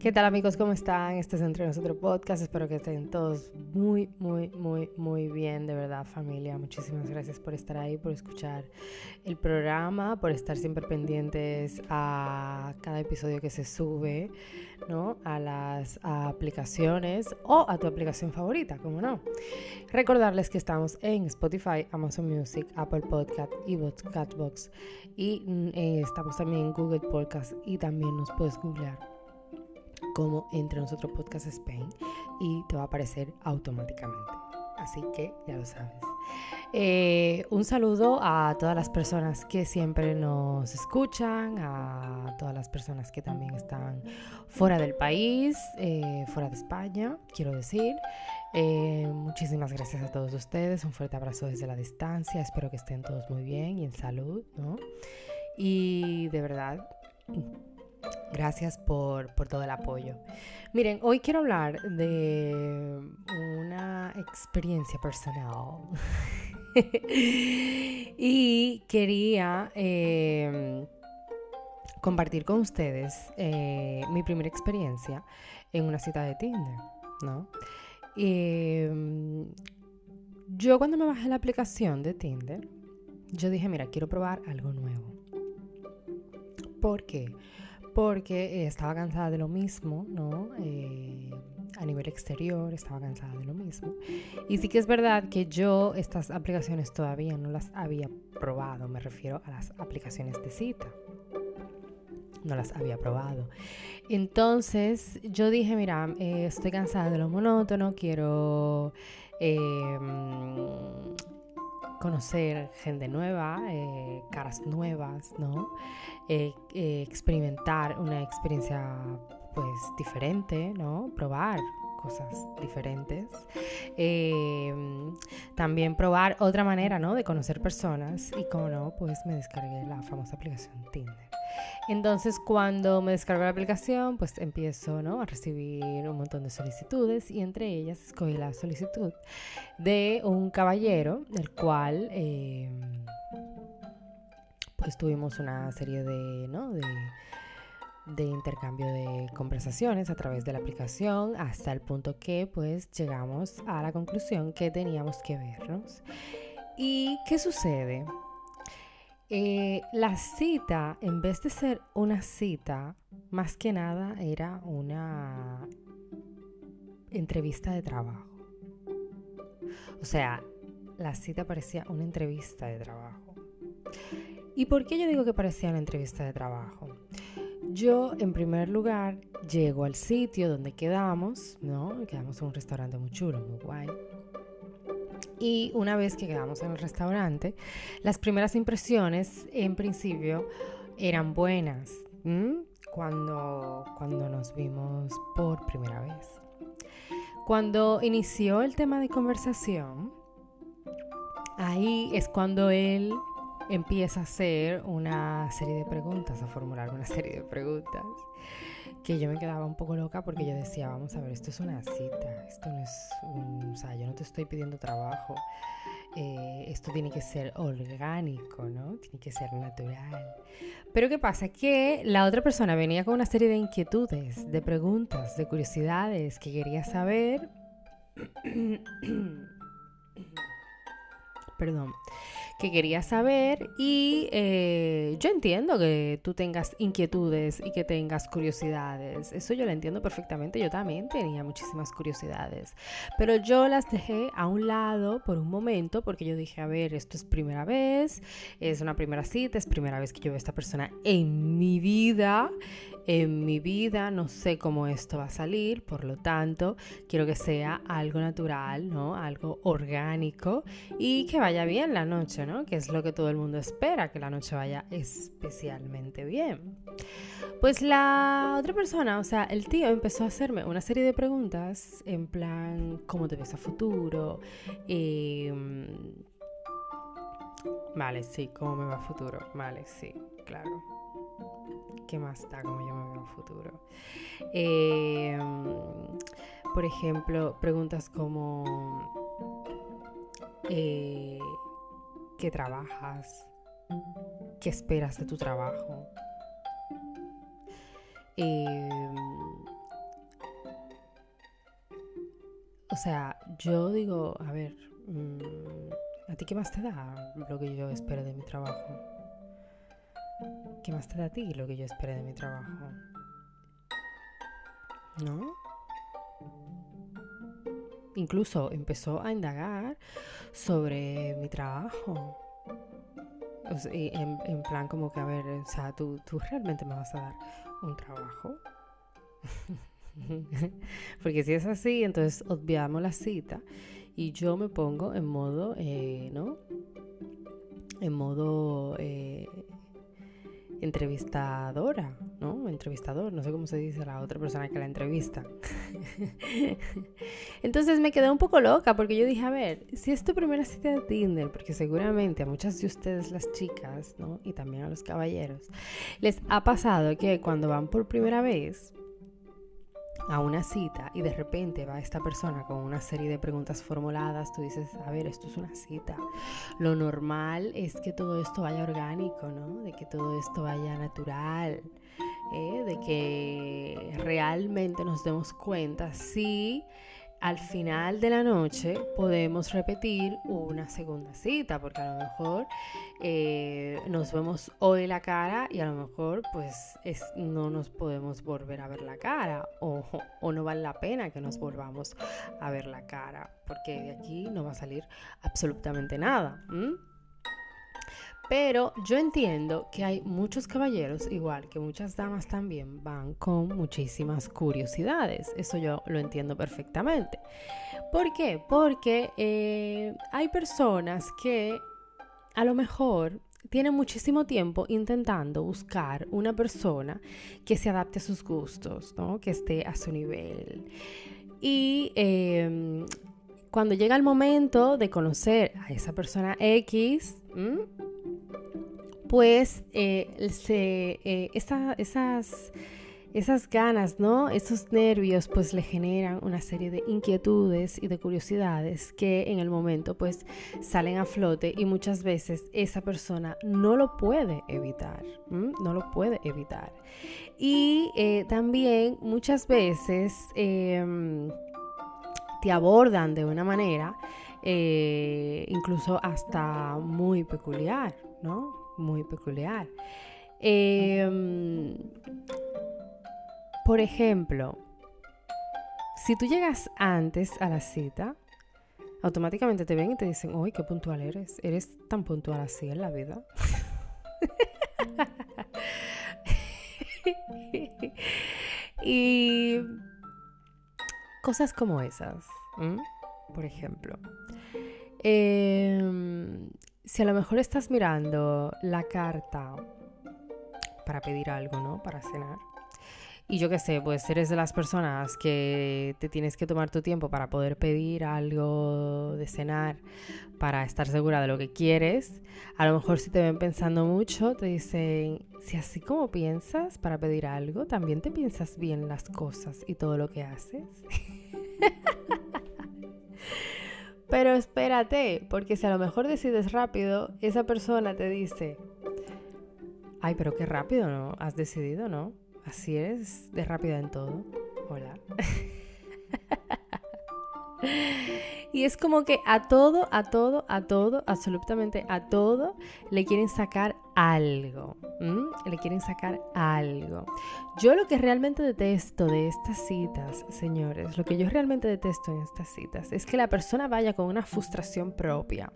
¿Qué tal amigos? ¿Cómo están? Este es Entre Nosotros Podcast. Espero que estén todos muy, muy, muy, muy bien. De verdad, familia. Muchísimas gracias por estar ahí, por escuchar el programa, por estar siempre pendientes a cada episodio que se sube, ¿no? A las aplicaciones o a tu aplicación favorita, como no. Recordarles que estamos en Spotify, Amazon Music, Apple Podcast, Evox, Catbox y mm, eh, estamos también en Google Podcast y también nos puedes googlear como Entre Nosotros Podcast Spain y te va a aparecer automáticamente. Así que ya lo sabes. Eh, un saludo a todas las personas que siempre nos escuchan, a todas las personas que también están fuera del país, eh, fuera de España, quiero decir. Eh, muchísimas gracias a todos ustedes, un fuerte abrazo desde la distancia, espero que estén todos muy bien y en salud, ¿no? Y de verdad, Gracias por, todo el apoyo. Miren, hoy quiero hablar de una experiencia personal. y quería em, compartir con ustedes eh, mi primera experiencia en una cita de Tinder, ¿no? Em, yo cuando me bajé la aplicación de Tinder, yo dije, mira, quiero probar algo nuevo. ¿Por qué? porque eh, estaba cansada de lo mismo, ¿no? Eh, a nivel exterior estaba cansada de lo mismo. Y sí que es verdad que yo estas aplicaciones todavía no las había probado, me refiero a las aplicaciones de cita. No las había probado. Entonces yo dije, mira, eh, estoy cansada de lo monótono, quiero em, conocer gente nueva, eh, caras nuevas, ¿no? Eh, eh, experimentar una experiencia pues diferente, ¿no? Probar cosas diferentes. También probar otra manera, ¿no? De conocer personas y como no, pues me descargué la famosa aplicación Tinder. Entonces, cuando me descargo la aplicación, pues empiezo ¿no? a recibir un montón de solicitudes y entre ellas escogí la solicitud de un caballero, el cual eh, pues tuvimos una serie de, ¿no? de, de intercambio de conversaciones a través de la aplicación hasta el punto que pues llegamos a la conclusión que teníamos que vernos. ¿Y qué sucede? Eh, la cita, en vez de ser una cita, más que nada era una entrevista de trabajo. O sea, la cita parecía una entrevista de trabajo. ¿Y por qué yo digo que parecía una entrevista de trabajo? Yo, en primer lugar, llego al sitio donde quedamos, ¿no? Quedamos en un restaurante muy chulo, muy guay. Y una vez que quedamos en el restaurante, las primeras impresiones en principio eran buenas cuando, cuando nos vimos por primera vez. Cuando inició el tema de conversación, ahí es cuando él empieza a hacer una serie de preguntas, a formular una serie de preguntas que yo me quedaba un poco loca porque yo decía, vamos a ver, esto es una cita, esto no es un, o sea, yo no te estoy pidiendo trabajo, eh, esto tiene que ser orgánico, ¿no? Tiene que ser natural. Pero ¿qué pasa? Que la otra persona venía con una serie de inquietudes, de preguntas, de curiosidades que quería saber. Perdón que quería saber y eh, yo entiendo que tú tengas inquietudes y que tengas curiosidades. Eso yo lo entiendo perfectamente. Yo también tenía muchísimas curiosidades. Pero yo las dejé a un lado por un momento porque yo dije, a ver, esto es primera vez, es una primera cita, es primera vez que yo veo a esta persona en mi vida en mi vida, no sé cómo esto va a salir, por lo tanto, quiero que sea algo natural, ¿no? Algo orgánico y que vaya bien la noche, ¿no? Que es lo que todo el mundo espera, que la noche vaya especialmente bien. Pues la otra persona, o sea, el tío empezó a hacerme una serie de preguntas en plan, ¿cómo te ves a futuro? Em, vale, sí, ¿cómo me va a futuro? Vale, sí, claro. ¿Qué más da como yo me veo en futuro? Em, por ejemplo, preguntas como eh, ¿qué trabajas? ¿Qué esperas de tu trabajo? Em, o sea, yo digo, a ver, mm, ¿a ti qué más te da lo que yo espero de mi trabajo? ¿Qué más te da a ti lo que yo espero de mi trabajo? ¿No? Incluso empezó a indagar sobre mi trabajo. en, plan como que, a ver, o sea, ¿tú, tú realmente me vas a dar un trabajo. Porque si es así, entonces obviamos la cita y yo me pongo en modo, eh, ¿no? En modo eh, entrevistadora, ¿no? Entrevistador, no sé cómo se dice la otra persona que la entrevista. Entonces me quedé un poco loca porque yo dije, a ver, si es tu primera cita de Tinder, porque seguramente a muchas de ustedes las chicas, ¿no? Y también a los caballeros, les ha pasado que cuando van por primera vez, a una cita y de repente va esta persona con una serie de preguntas formuladas, tú dices, a ver, esto es una cita. Lo normal es que todo esto vaya orgánico, ¿no? De que todo esto vaya natural, ¿eh? de que realmente nos demos cuenta si al final de la noche podemos repetir una segunda cita, porque a lo mejor eh, nos vemos hoy la cara y a lo mejor pues no nos podemos volver a ver la cara o, no vale la pena que nos volvamos a ver la cara, porque de aquí no va a salir absolutamente nada. Pero yo entiendo que hay muchos caballeros, igual que muchas damas también, van con muchísimas curiosidades. Eso yo lo entiendo perfectamente. ¿Por qué? Porque eh, hay personas que a lo mejor tienen muchísimo tiempo intentando buscar una persona que se adapte a sus gustos, ¿no? que esté a su nivel. Y em, cuando llega el momento de conocer a esa persona X, pues eh, eh, esas, ganas, ¿no? Esos nervios, pues le generan una serie de inquietudes y de curiosidades que en el momento, pues salen a flote y muchas veces esa persona no lo puede evitar, no lo puede evitar. Y eh, también muchas veces em, te abordan de una manera incluso hasta muy peculiar, ¿no? Muy peculiar. Em, por ejemplo, si tú llegas antes a la cita, automáticamente te ven y te dicen, uy, qué puntual eres. Eres tan puntual así en la vida. y cosas como esas, por ejemplo. Eh, si a lo mejor estás mirando la carta para pedir algo, ¿no? Para cenar. Y yo qué sé, pues eres de las personas que te tienes que tomar tu tiempo para poder pedir algo de cenar, para estar segura de lo que quieres. A lo mejor si te ven pensando mucho, te dicen, si así como piensas para pedir algo, también te piensas bien las cosas y todo lo que haces. Pero espérate, porque si a lo mejor decides rápido, esa persona te dice, ay, pero qué rápido, ¿no? Has decidido, ¿no? Así eres de rápida en todo. Hola. Y es como que a todo, a todo, a todo, absolutamente a todo, le quieren sacar algo. Le quieren sacar algo. Yo lo que realmente detesto de estas citas, señores, lo que yo realmente detesto en estas citas es que la persona vaya con una frustración propia.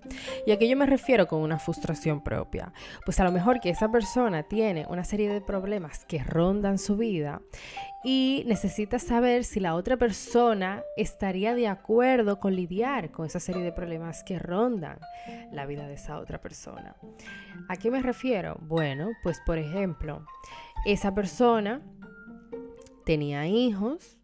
¿Y a qué yo me refiero con una frustración propia? Pues a lo mejor que esa persona tiene una serie de problemas que rondan su vida y necesita saber si la otra persona estaría de acuerdo con lidiar con esa serie de problemas que rondan la vida de esa otra persona. ¿A qué me refiero? Bueno, pues por ejemplo, esa persona tenía hijos,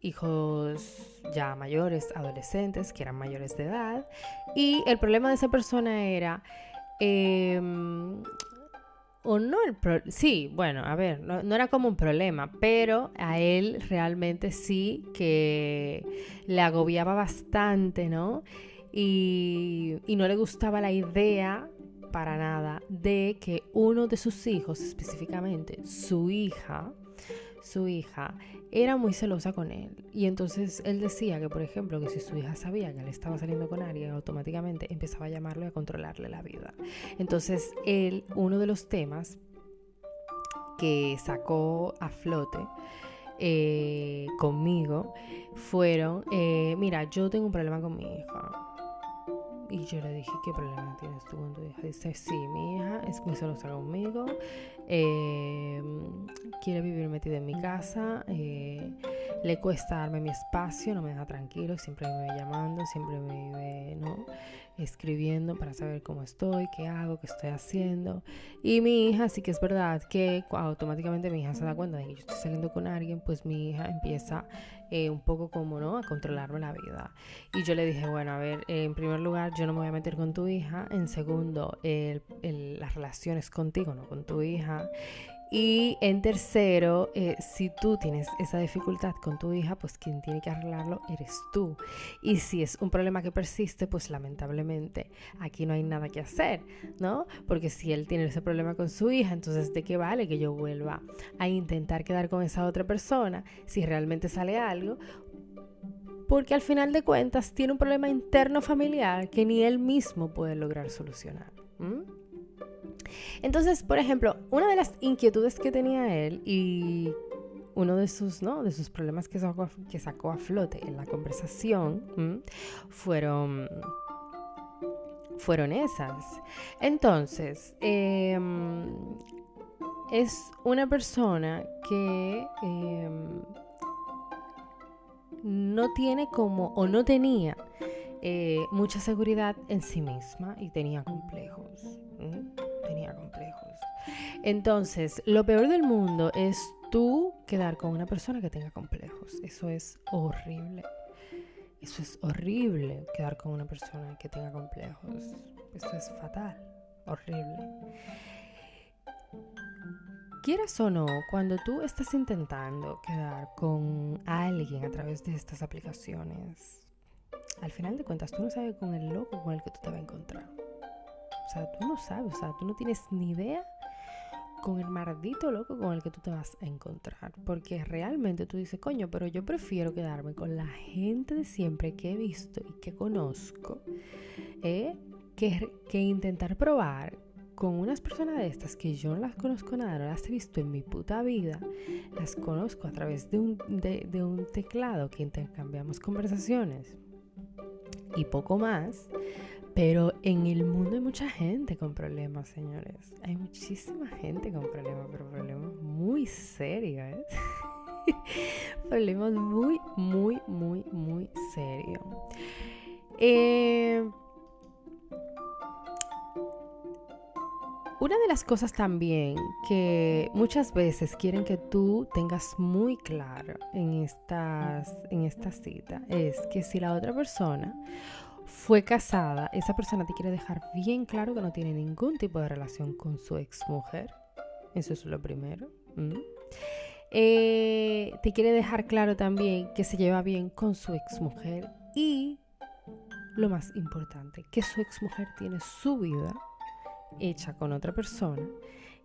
hijos ya mayores, adolescentes, que eran mayores de edad, y el problema de esa persona era em, o no el sí, bueno, a ver, no, era como un problema, pero a él realmente sí que le agobiaba bastante, ¿no? Y no le gustaba la idea para nada de que uno de sus hijos, específicamente su hija, su hija era muy celosa con él. Y entonces él decía que, por ejemplo, que si su hija sabía que él estaba saliendo con alguien, automáticamente empezaba a llamarlo y a controlarle la vida. Entonces él, uno de los temas que sacó a flote, eh, conmigo fueron, eh, mira, yo tengo un problema con mi hija. Y yo le dije, ¿qué problema tienes tú con tu hija? Dice, sí, mi hija es muy celosa conmigo, eh, quiere vivir metida en mi casa, le cuesta darme mi espacio, no me deja tranquilo, siempre me vive llamando, siempre me vive, ¿no? escribiendo para saber cómo estoy, qué hago, qué estoy haciendo. Y mi hija, sí que es verdad que automáticamente mi hija se da cuenta de que yo estoy saliendo con alguien, pues mi hija empieza eh, un poco como, ¿no? A controlarme la vida. Y yo le dije, bueno, a ver, en primer lugar, yo no me voy a meter con tu hija. En segundo, las relaciones contigo, no con tu hija. Y en tercero, eh, si tú tienes esa dificultad con tu hija, pues quien tiene que arreglarlo eres tú. Y si es un problema que persiste, pues lamentablemente aquí no hay nada que hacer, ¿no? Porque si él tiene ese problema con su hija, entonces ¿de qué vale que yo vuelva a intentar quedar con esa otra persona si realmente sale algo? Porque al final de cuentas tiene un problema interno familiar que ni él mismo puede lograr solucionar. Entonces, por ejemplo, una de las inquietudes que tenía él y uno de sus, ¿no? de sus problemas que sacó, a, que sacó a flote en la conversación fueron fueron esas. Entonces, em, es una persona que em, no tiene como, o no tenía eh, mucha seguridad en sí misma y tenía complejos tenía complejos. Entonces, lo peor del mundo es tú quedar con una persona que tenga complejos. Eso es horrible. Eso es horrible quedar con una persona que tenga complejos. Eso es fatal, horrible. Quieras o no, cuando tú estás intentando quedar con alguien a través de estas aplicaciones, al final de cuentas tú no sabes con el loco con el que tú te vas a encontrar. O sea, tú no sabes, o sea, tú no tienes ni idea con el maldito loco con el que tú te vas a encontrar. Porque realmente tú dices, coño, pero yo prefiero quedarme con la gente de siempre que he visto y que conozco, ¿eh? que, que intentar probar con unas personas de estas que yo no las conozco nada, no las he visto en mi puta vida, las conozco a través de un, de un teclado que intercambiamos conversaciones y poco más pero en el mundo hay mucha gente con problemas, señores. Hay muchísima gente con problemas, pero problemas muy serios. ¿eh? problemas muy, muy, muy, muy serios. Eh, una de las cosas también que muchas veces quieren que tú tengas muy claro en, estas, en esta cita es que si la otra persona fue casada, esa persona te quiere dejar bien claro que no tiene ningún tipo de relación con su exmujer. Eso es lo primero. Eh, te quiere dejar claro también que se lleva bien con su exmujer y lo más importante, que su exmujer tiene su vida hecha con otra persona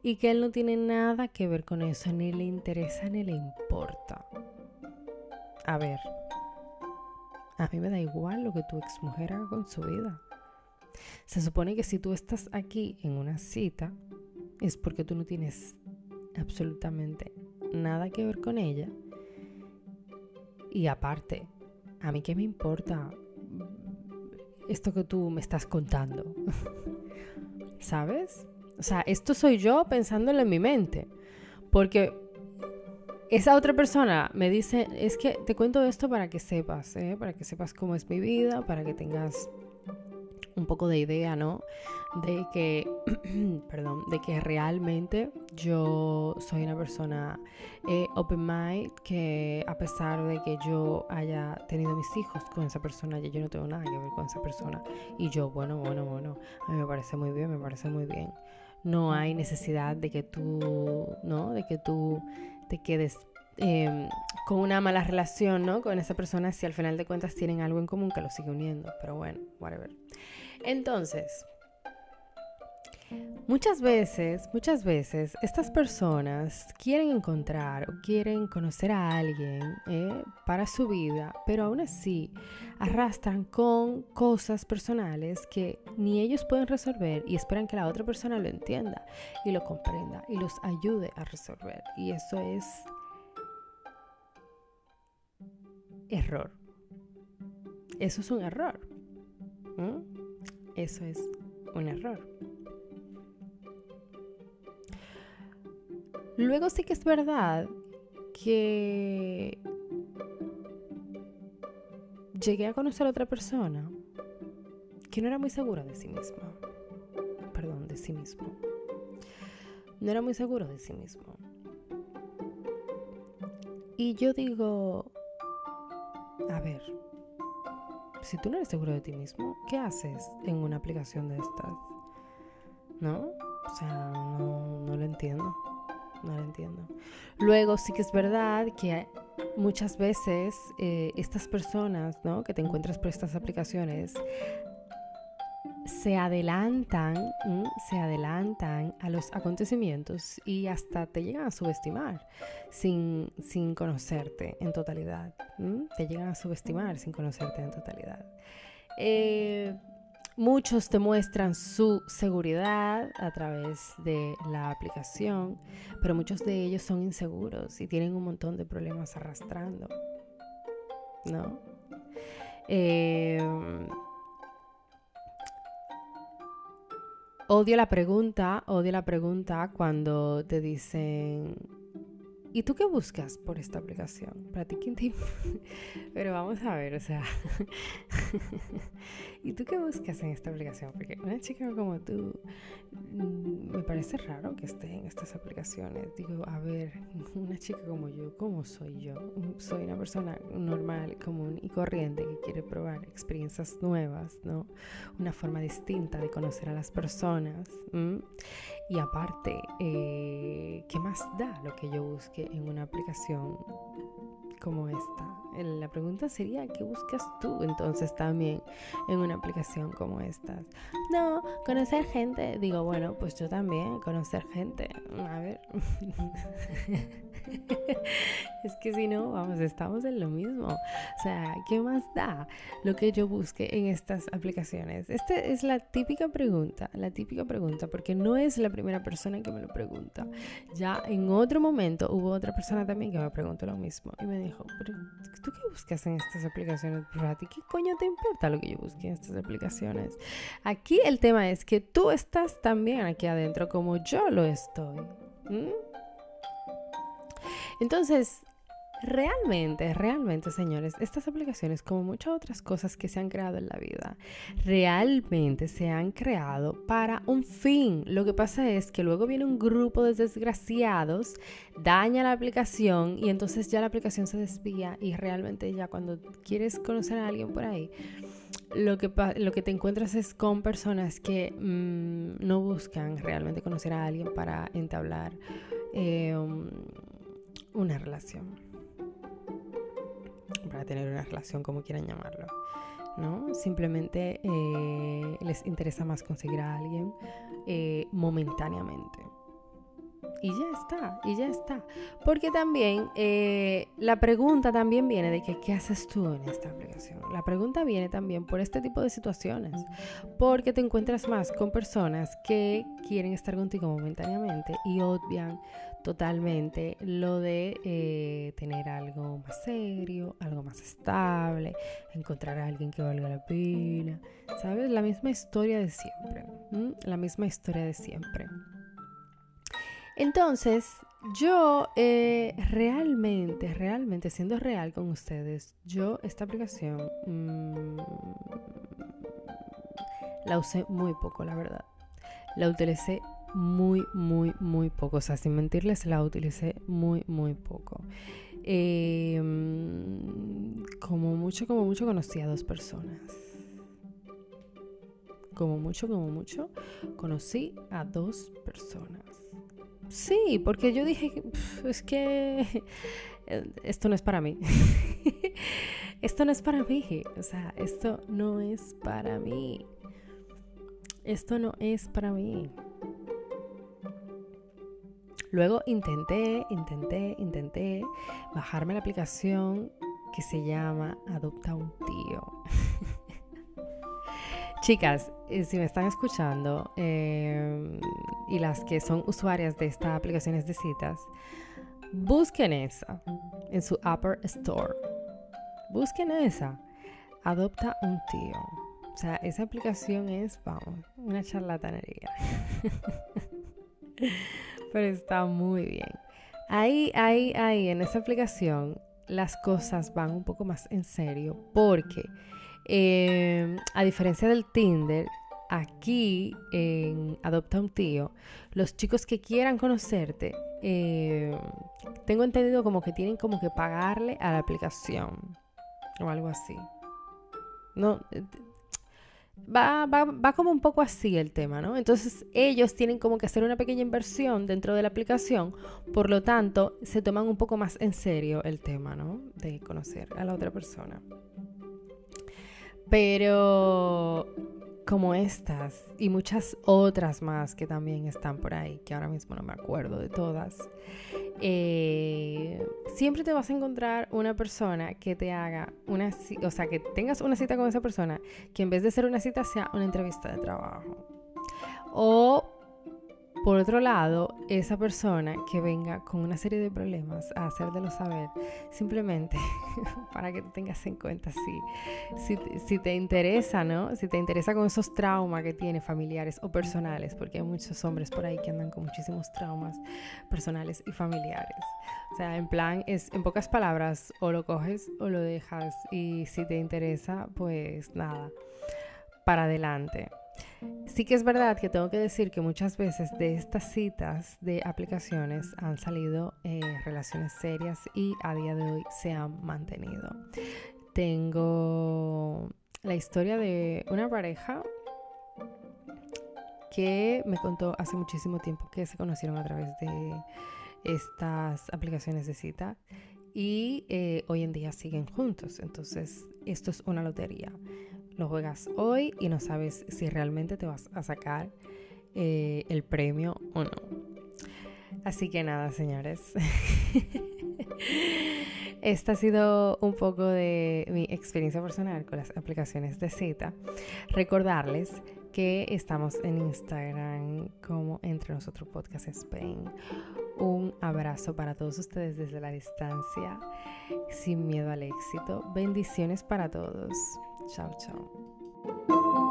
y que él no tiene nada que ver con eso, ni le interesa ni le importa. A ver, a mí me da igual lo que tu exmujer haga con su vida. Se supone que si tú estás aquí en una cita es porque tú no tienes absolutamente nada que ver con ella. Y aparte, a mí qué me importa esto que tú me estás contando. ¿Sabes? O sea, esto soy yo pensándolo en mi mente. Porque esa otra persona me dice, es que te cuento esto para que sepas, ¿eh? para que sepas cómo es mi vida, para que tengas un poco de idea, ¿no? De que, perdón, de que realmente yo soy una persona eh, open mind, que a pesar de que yo haya tenido mis hijos con esa persona, yo no tengo nada que ver con esa persona. Y yo, bueno, bueno, bueno, a mí me parece muy bien, me parece muy bien. No hay necesidad de que tú, ¿no? De que tú te quedes em, con una mala relación, ¿no? Con esa persona si al final de cuentas tienen algo en común que los sigue uniendo. Pero bueno, whatever. Entonces, Muchas veces, muchas veces, estas personas quieren encontrar o quieren conocer a alguien eh, para su vida, pero aún así arrastran con cosas personales que ni ellos pueden resolver y esperan que la otra persona lo entienda y lo comprenda y los ayude a resolver. Y eso es error. Eso es un error. Eso es un error. Luego sí que es verdad que llegué a conocer a otra persona que no era muy segura de sí misma. Perdón, de sí mismo. No era muy seguro de sí mismo. Y yo digo, a ver, si tú no eres seguro de ti mismo, ¿qué haces en una aplicación de estas? ¿No? O sea, no, no lo entiendo no lo entiendo. Luego sí que es verdad que muchas veces eh, estas personas ¿no? que te encuentras por estas aplicaciones se adelantan, se adelantan a los acontecimientos y hasta te llegan a subestimar sin, sin conocerte en totalidad. Te llegan a subestimar sin conocerte en totalidad. Eh, Muchos te muestran su seguridad a través de la aplicación, pero muchos de ellos son inseguros y tienen un montón de problemas arrastrando. ¿No? Em, odio la pregunta, odio la pregunta cuando te dicen, ¿Y tú qué buscas por esta aplicación? Para ti, ¿quién. Pero vamos a ver, o sea... ¿Y tú qué buscas en esta aplicación? Porque una chica como tú, mm, me parece raro que esté en estas aplicaciones. Digo, a ver, una chica como yo, ¿cómo soy yo? Soy una persona normal, común y corriente que quiere probar experiencias nuevas, ¿no? Una forma distinta de conocer a las personas. Y aparte, eh, ¿qué más da lo que yo busque en una aplicación como esta? La pregunta sería, ¿qué buscas tú entonces también en una aplicación como esta? No, conocer gente. Digo, bueno, pues yo también, conocer gente. A ver. es que si no, vamos, estamos en lo mismo. O sea, ¿qué más da lo que yo busque en estas aplicaciones? Esta es la típica pregunta, la típica pregunta, porque no es la primera persona que me lo pregunta. Ya en otro momento hubo otra persona también que me preguntó lo mismo y me dijo, pero ¿tú qué buscas en estas aplicaciones? ¿A ti qué coño te importa lo que yo busque en estas aplicaciones? Aquí el tema es que tú estás también aquí adentro como yo lo estoy. Entonces, Realmente, realmente, señores, estas aplicaciones, como muchas otras cosas que se han creado en la vida, realmente se han creado para un fin. Lo que pasa es que luego viene un grupo de desgraciados, daña la aplicación y entonces ya la aplicación se desvía y realmente ya cuando quieres conocer a alguien por ahí, lo que, lo que te encuentras es con personas que mm, no buscan realmente conocer a alguien para entablar. Eh, una relación. Para tener una relación, como quieran llamarlo. ¿no? Simplemente eh, les interesa más conseguir a alguien eh, momentáneamente. Y ya está, y ya está. Porque también eh, la pregunta también viene de que qué haces tú en esta aplicación. La pregunta viene también por este tipo de situaciones. Porque te encuentras más con personas que quieren estar contigo momentáneamente y obvian totalmente lo de eh, tener algo más serio, algo más estable, encontrar a alguien que valga la pena, ¿sabes? La misma historia de siempre, la misma historia de siempre. Entonces, yo eh, realmente, realmente, siendo real con ustedes, yo esta aplicación mm, la usé muy poco, la verdad. La utilicé muy, muy, muy poco. O sea, sin mentirles, la utilicé muy, muy poco. Em, como mucho, como mucho conocí a dos personas. Como mucho, como mucho, conocí a dos personas. Sí, porque yo dije, es que esto no es para mí. esto no es para mí. O sea, esto no es para mí. Esto no es para mí. Luego intenté, intenté, intenté bajarme la aplicación que se llama Adopta un tío. Chicas, eh, si me están escuchando em, y las que son usuarias de estas aplicaciones de citas, busquen esa en su Upper Store. Busquen esa. Adopta un tío. O sea, esa aplicación es, vamos, una charlatanería. Pero está muy bien. Ahí, ahí, ahí, en esa aplicación, las cosas van un poco más en serio porque, em, a diferencia del Tinder, aquí en Adopta un tío, los chicos que quieran conocerte, em, tengo entendido como que tienen como que pagarle a la aplicación o algo así. No, Va, va, va, como un poco así el tema, ¿no? Entonces ellos tienen como que hacer una pequeña inversión dentro de la aplicación, por lo tanto se toman un poco más en serio el tema, ¿no? De conocer a la otra persona. Pero como estas y muchas otras más que también están por ahí, que ahora mismo no me acuerdo de todas, eh, siempre te vas a encontrar una persona que te haga una, o sea, que tengas una cita con esa persona, que en vez de ser una cita sea una entrevista de trabajo. O por otro lado, esa persona que venga con una serie de problemas a hacértelo saber, simplemente para que te tengas en cuenta si, si, te interesa, ¿no? Si te interesa con esos traumas que tiene familiares o personales, porque hay muchos hombres por ahí que andan con muchísimos traumas personales y familiares. O sea, en plan, es en pocas palabras, o lo coges o lo dejas, y si te interesa, pues nada, para adelante. Sí que es verdad que tengo que decir que muchas veces de estas citas de aplicaciones han salido eh, relaciones serias y a día de hoy se han mantenido. Tengo la historia de una pareja que me contó hace muchísimo tiempo que se conocieron a través de estas aplicaciones de cita y eh, hoy en día siguen juntos. Entonces, esto es una lotería lo juegas hoy y no sabes si realmente te vas a sacar eh, el premio o no. Así que nada, señores. Esta ha sido un poco de mi experiencia personal con las aplicaciones de cita. Recordarles que estamos en Instagram como Entre Nosotros Podcast Spain. Un abrazo para todos ustedes desde la distancia, sin miedo al éxito. Bendiciones para todos. Ciao, ciao.